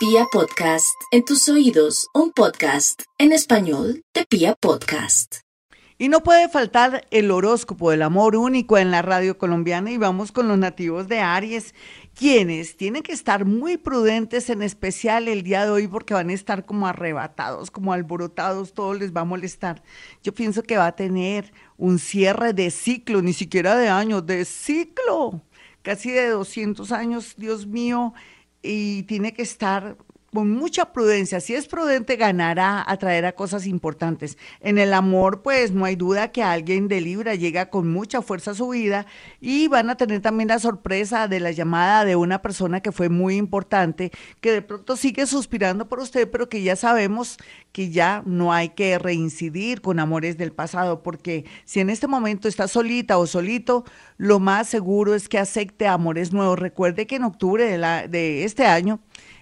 Pia Podcast, en tus oídos, un podcast en español de Pia Podcast. Y no puede faltar el horóscopo del amor único en la radio colombiana y vamos con los nativos de Aries, quienes tienen que estar muy prudentes en especial el día de hoy porque van a estar como arrebatados, como alborotados, todo les va a molestar. Yo pienso que va a tener un cierre de ciclo, ni siquiera de años, de ciclo, casi de 200 años, Dios mío y tiene que estar con mucha prudencia. Si es prudente, ganará, atraerá cosas importantes. En el amor, pues no hay duda que alguien de Libra llega con mucha fuerza a su vida y van a tener también la sorpresa de la llamada de una persona que fue muy importante, que de pronto sigue suspirando por usted, pero que ya sabemos que ya no hay que reincidir con amores del pasado, porque si en este momento está solita o solito, lo más seguro es que acepte amores nuevos. Recuerde que en octubre de, la, de este año,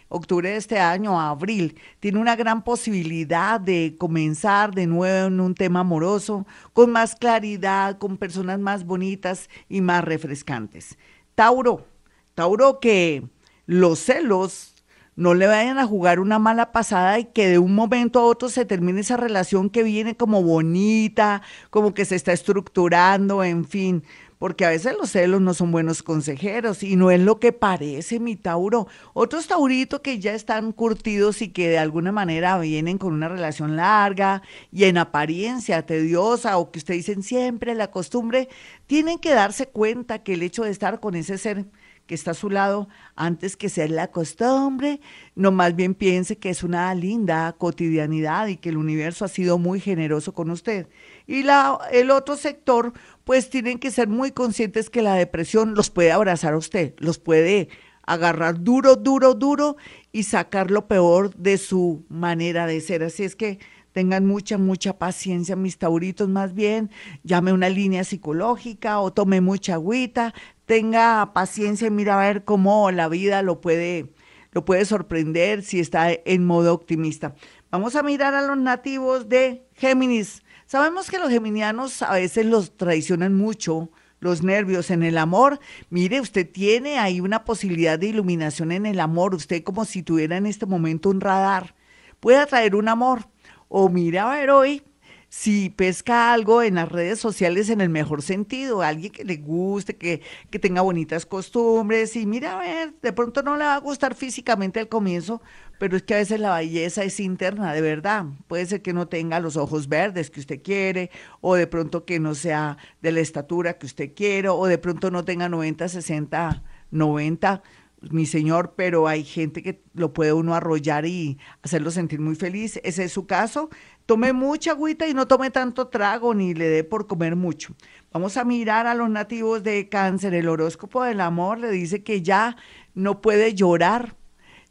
octubre de este año a abril, tiene una gran posibilidad de comenzar de nuevo en un tema amoroso, con más claridad, con personas más bonitas y más refrescantes. Tauro, Tauro que los celos no le vayan a jugar una mala pasada y que de un momento a otro se termine esa relación que viene como bonita, como que se está estructurando, en fin porque a veces los celos no son buenos consejeros y no es lo que parece mi Tauro. Otros Tauritos que ya están curtidos y que de alguna manera vienen con una relación larga y en apariencia tediosa o que ustedes dicen siempre la costumbre, tienen que darse cuenta que el hecho de estar con ese ser que está a su lado antes que ser la costumbre, no más bien piense que es una linda cotidianidad y que el universo ha sido muy generoso con usted. Y la, el otro sector, pues tienen que ser muy conscientes que la depresión los puede abrazar a usted, los puede agarrar duro, duro, duro y sacar lo peor de su manera de ser. Así es que tengan mucha, mucha paciencia, mis tauritos, más bien, llame una línea psicológica o tome mucha agüita, tenga paciencia y mira a ver cómo la vida lo puede, lo puede sorprender si está en modo optimista. Vamos a mirar a los nativos de Géminis. Sabemos que los geminianos a veces los traicionan mucho, los nervios en el amor. Mire, usted tiene ahí una posibilidad de iluminación en el amor. Usted como si tuviera en este momento un radar. Puede atraer un amor. O mira a ver hoy si pesca algo en las redes sociales en el mejor sentido, alguien que le guste, que, que tenga bonitas costumbres y mira, a ver, de pronto no le va a gustar físicamente al comienzo, pero es que a veces la belleza es interna, de verdad. Puede ser que no tenga los ojos verdes que usted quiere, o de pronto que no sea de la estatura que usted quiere, o de pronto no tenga 90, 60, 90 mi señor, pero hay gente que lo puede uno arrollar y hacerlo sentir muy feliz. Ese es su caso tome mucha agüita y no tome tanto trago ni le dé por comer mucho. Vamos a mirar a los nativos de cáncer. El horóscopo del amor le dice que ya no puede llorar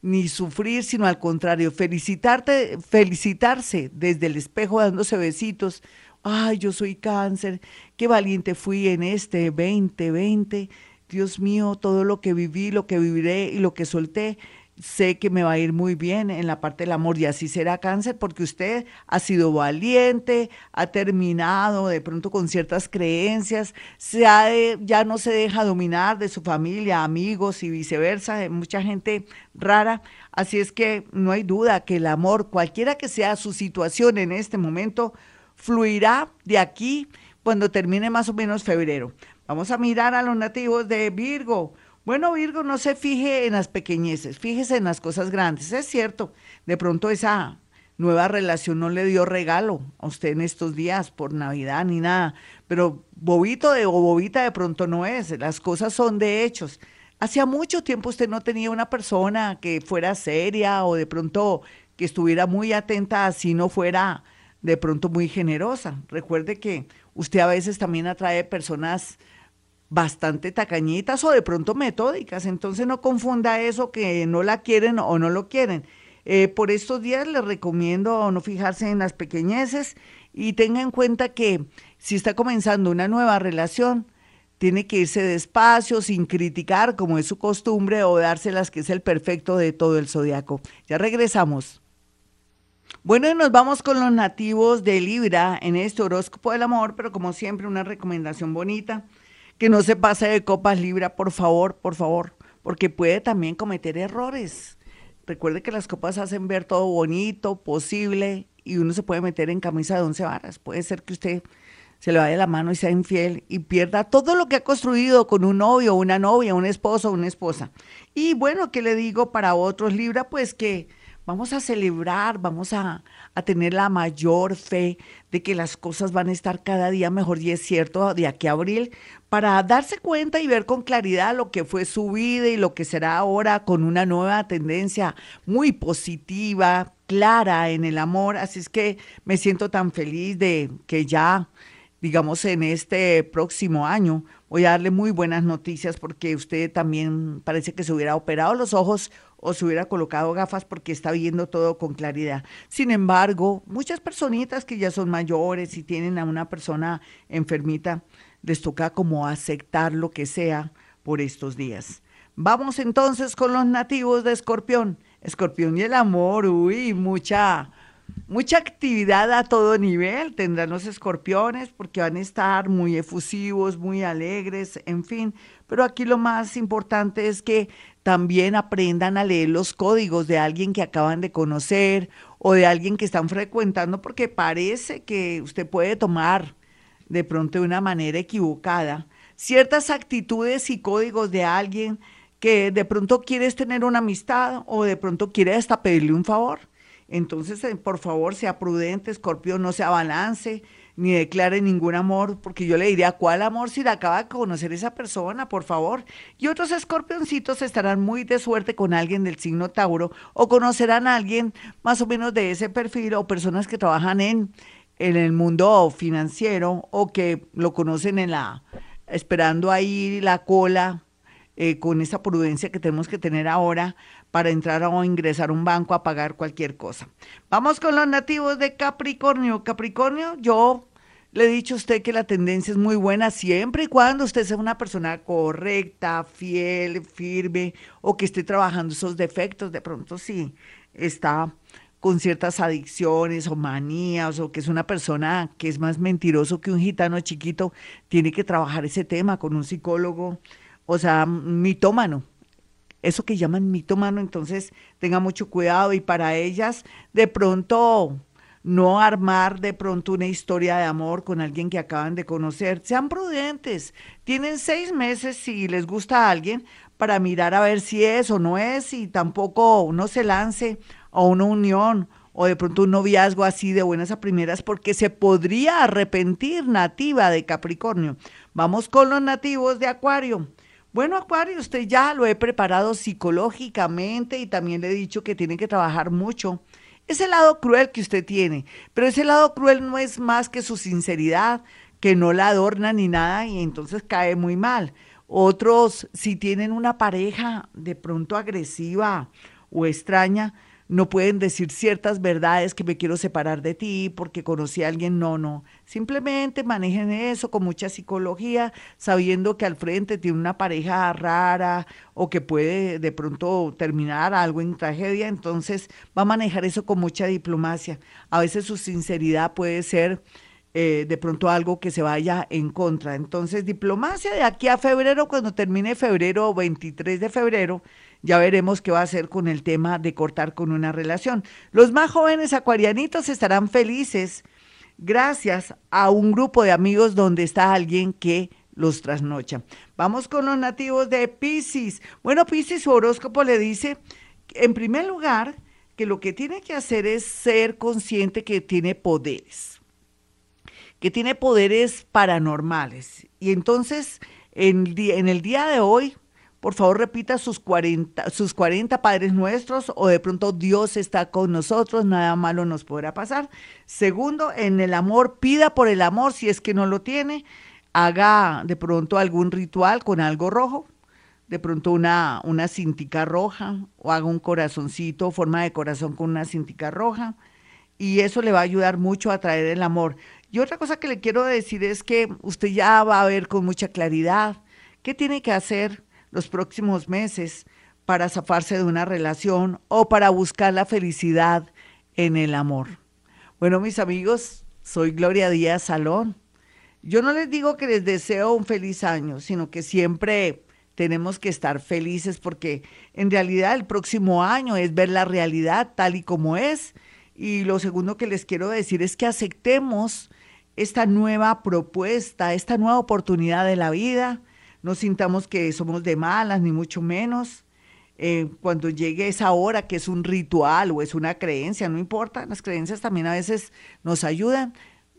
ni sufrir, sino al contrario, felicitarte, felicitarse desde el espejo dándose besitos. Ay, yo soy cáncer, qué valiente fui en este 2020. Dios mío, todo lo que viví, lo que viviré y lo que solté sé que me va a ir muy bien en la parte del amor y así será cáncer porque usted ha sido valiente, ha terminado de pronto con ciertas creencias, se ya no se deja dominar de su familia, amigos y viceversa, de mucha gente rara. Así es que no hay duda que el amor, cualquiera que sea su situación en este momento, fluirá de aquí cuando termine más o menos febrero. Vamos a mirar a los nativos de Virgo. Bueno, Virgo, no se fije en las pequeñeces, fíjese en las cosas grandes. Es cierto, de pronto esa nueva relación no le dio regalo a usted en estos días por Navidad ni nada, pero bobito de, o bobita de pronto no es, las cosas son de hechos. Hacía mucho tiempo usted no tenía una persona que fuera seria o de pronto que estuviera muy atenta, así no fuera de pronto muy generosa. Recuerde que usted a veces también atrae personas bastante tacañitas o de pronto metódicas. Entonces no confunda eso que no la quieren o no lo quieren. Eh, por estos días les recomiendo no fijarse en las pequeñeces y tenga en cuenta que si está comenzando una nueva relación, tiene que irse despacio, sin criticar, como es su costumbre, o dárselas que es el perfecto de todo el zodiaco. Ya regresamos. Bueno, y nos vamos con los nativos de Libra en este horóscopo del amor, pero como siempre, una recomendación bonita que no se pase de copas libra, por favor, por favor, porque puede también cometer errores. Recuerde que las copas hacen ver todo bonito, posible, y uno se puede meter en camisa de once varas. Puede ser que usted se le vaya la mano y sea infiel y pierda todo lo que ha construido con un novio, una novia, un esposo, una esposa. Y bueno, ¿qué le digo para otros Libra? Pues que vamos a celebrar, vamos a, a, tener la mayor fe de que las cosas van a estar cada día mejor y es cierto, de aquí a abril, para darse cuenta y ver con claridad lo que fue su vida y lo que será ahora con una nueva tendencia muy positiva, clara en el amor. Así es que me siento tan feliz de que ya digamos, en este próximo año. Voy a darle muy buenas noticias porque usted también parece que se hubiera operado los ojos o se hubiera colocado gafas porque está viendo todo con claridad. Sin embargo, muchas personitas que ya son mayores y tienen a una persona enfermita, les toca como aceptar lo que sea por estos días. Vamos entonces con los nativos de Escorpión. Escorpión y el amor, uy, mucha mucha actividad a todo nivel. Tendrán los escorpiones porque van a estar muy efusivos, muy alegres, en fin. Pero aquí lo más importante es que también aprendan a leer los códigos de alguien que acaban de conocer o de alguien que están frecuentando porque parece que usted puede tomar de pronto de una manera equivocada ciertas actitudes y códigos de alguien que de pronto quieres tener una amistad o de pronto quiere hasta pedirle un favor. Entonces, eh, por favor, sea prudente, Escorpio, no se abalance ni declare ningún amor, porque yo le diría, ¿cuál amor si la acaba de conocer esa persona, por favor? Y otros escorpioncitos estarán muy de suerte con alguien del signo Tauro o conocerán a alguien más o menos de ese perfil o personas que trabajan en, en el mundo financiero o que lo conocen en la, esperando ahí la cola eh, con esa prudencia que tenemos que tener ahora para entrar o ingresar a un banco a pagar cualquier cosa. Vamos con los nativos de Capricornio. Capricornio, yo le he dicho a usted que la tendencia es muy buena siempre y cuando usted sea una persona correcta, fiel, firme o que esté trabajando esos defectos. De pronto sí está con ciertas adicciones o manías o que es una persona que es más mentiroso que un gitano chiquito, tiene que trabajar ese tema con un psicólogo, o sea, mitómano eso que llaman mitomano, entonces tenga mucho cuidado y para ellas de pronto no armar de pronto una historia de amor con alguien que acaban de conocer. Sean prudentes, tienen seis meses si les gusta a alguien para mirar a ver si es o no es y tampoco no se lance a una unión o de pronto un noviazgo así de buenas a primeras porque se podría arrepentir nativa de Capricornio. Vamos con los nativos de Acuario. Bueno, Acuario, usted ya lo he preparado psicológicamente y también le he dicho que tiene que trabajar mucho. Ese lado cruel que usted tiene, pero ese lado cruel no es más que su sinceridad, que no la adorna ni nada y entonces cae muy mal. Otros, si tienen una pareja de pronto agresiva o extraña, no pueden decir ciertas verdades que me quiero separar de ti porque conocí a alguien, no, no. Simplemente manejen eso con mucha psicología, sabiendo que al frente tiene una pareja rara o que puede de pronto terminar algo en tragedia, entonces va a manejar eso con mucha diplomacia. A veces su sinceridad puede ser... Eh, de pronto algo que se vaya en contra. Entonces, diplomacia de aquí a febrero, cuando termine febrero, 23 de febrero, ya veremos qué va a hacer con el tema de cortar con una relación. Los más jóvenes acuarianitos estarán felices gracias a un grupo de amigos donde está alguien que los trasnocha. Vamos con los nativos de Pisces. Bueno, Pisces, su horóscopo le dice, en primer lugar, que lo que tiene que hacer es ser consciente que tiene poderes, que tiene poderes paranormales. Y entonces, en, en el día de hoy, por favor repita sus 40, sus 40 Padres Nuestros o de pronto Dios está con nosotros, nada malo nos podrá pasar. Segundo, en el amor, pida por el amor si es que no lo tiene, haga de pronto algún ritual con algo rojo, de pronto una, una cintica roja o haga un corazoncito, forma de corazón con una cintica roja y eso le va a ayudar mucho a traer el amor. Y otra cosa que le quiero decir es que usted ya va a ver con mucha claridad qué tiene que hacer los próximos meses para zafarse de una relación o para buscar la felicidad en el amor. Bueno, mis amigos, soy Gloria Díaz Salón. Yo no les digo que les deseo un feliz año, sino que siempre tenemos que estar felices porque en realidad el próximo año es ver la realidad tal y como es. Y lo segundo que les quiero decir es que aceptemos esta nueva propuesta, esta nueva oportunidad de la vida. No sintamos que somos de malas, ni mucho menos. Eh, cuando llegue esa hora que es un ritual o es una creencia, no importa, las creencias también a veces nos ayudan,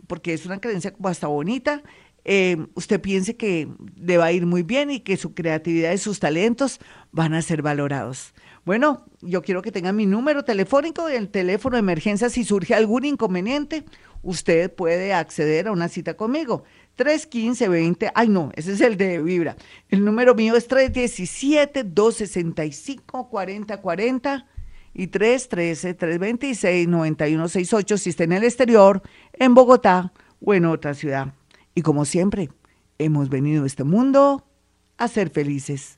porque es una creencia como hasta bonita, eh, usted piense que le va a ir muy bien y que su creatividad y sus talentos van a ser valorados. Bueno, yo quiero que tenga mi número telefónico, el teléfono de emergencia si surge algún inconveniente, usted puede acceder a una cita conmigo. 315-20, ay no, ese es el de Vibra. El número mío es 317-265-4040 y 313-326-9168 si está en el exterior, en Bogotá o en otra ciudad. Y como siempre, hemos venido a este mundo a ser felices.